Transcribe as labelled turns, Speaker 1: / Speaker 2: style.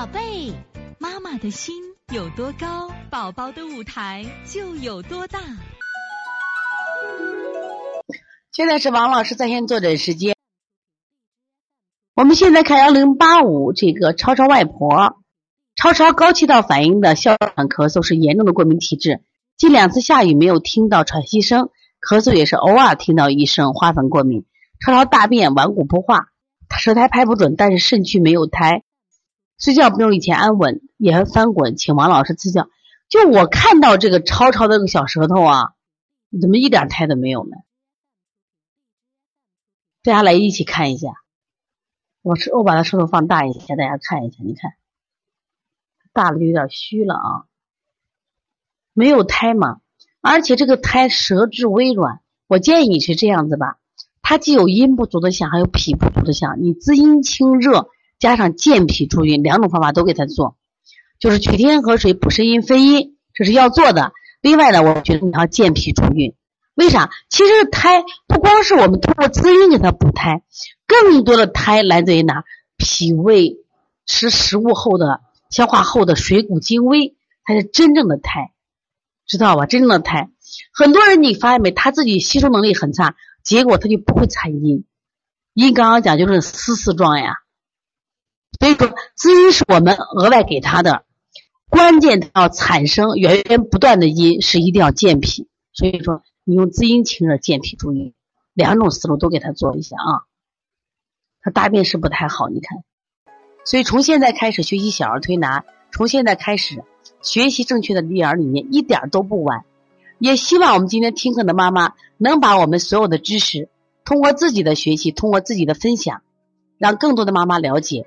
Speaker 1: 宝贝，妈妈的心有多高，宝宝的舞台就有多大。
Speaker 2: 现在是王老师在线坐诊时间。我们现在看幺零八五这个超超外婆，超超高气道反应的哮喘咳嗽是严重的过敏体质，近两次下雨没有听到喘息声，咳嗽也是偶尔听到一声，花粉过敏。超超大便顽固不化，舌苔拍不准，但是肾区没有苔，睡觉不如以前安稳，也会翻滚，请王老师赐教。就我看到这个超超的这个小舌头啊，怎么一点苔都没有呢？大家来一起看一下，我是我把它舌头放大一下，大家看一下，你看大了就有点虚了啊，没有苔嘛，而且这个胎舌质微软，我建议你是这样子吧，它既有阴不足的象，还有脾不足的象，你滋阴清热加上健脾助运两种方法都给他做，就是取天河水补肾阴分阴，这是要做的。另外呢，我觉得你要健脾助运。为啥？其实胎不光是我们通过滋阴给它补胎，更多的胎来自于哪？脾胃吃食物后的消化后的水谷精微，才是真正的胎，知道吧？真正的胎，很多人你发现没？他自己吸收能力很差，结果他就不会产阴。阴刚刚讲就是丝丝状呀，所以说滋阴是我们额外给他的，关键要产生源源不断的阴，是一定要健脾。所以说。你用滋阴清热、健脾助运两种思路都给他做一下啊。他大便是不太好，你看。所以从现在开始学习小儿推拿，从现在开始学习正确的育儿理念，一点都不晚。也希望我们今天听课的妈妈能把我们所有的知识，通过自己的学习，通过自己的分享，让更多的妈妈了解，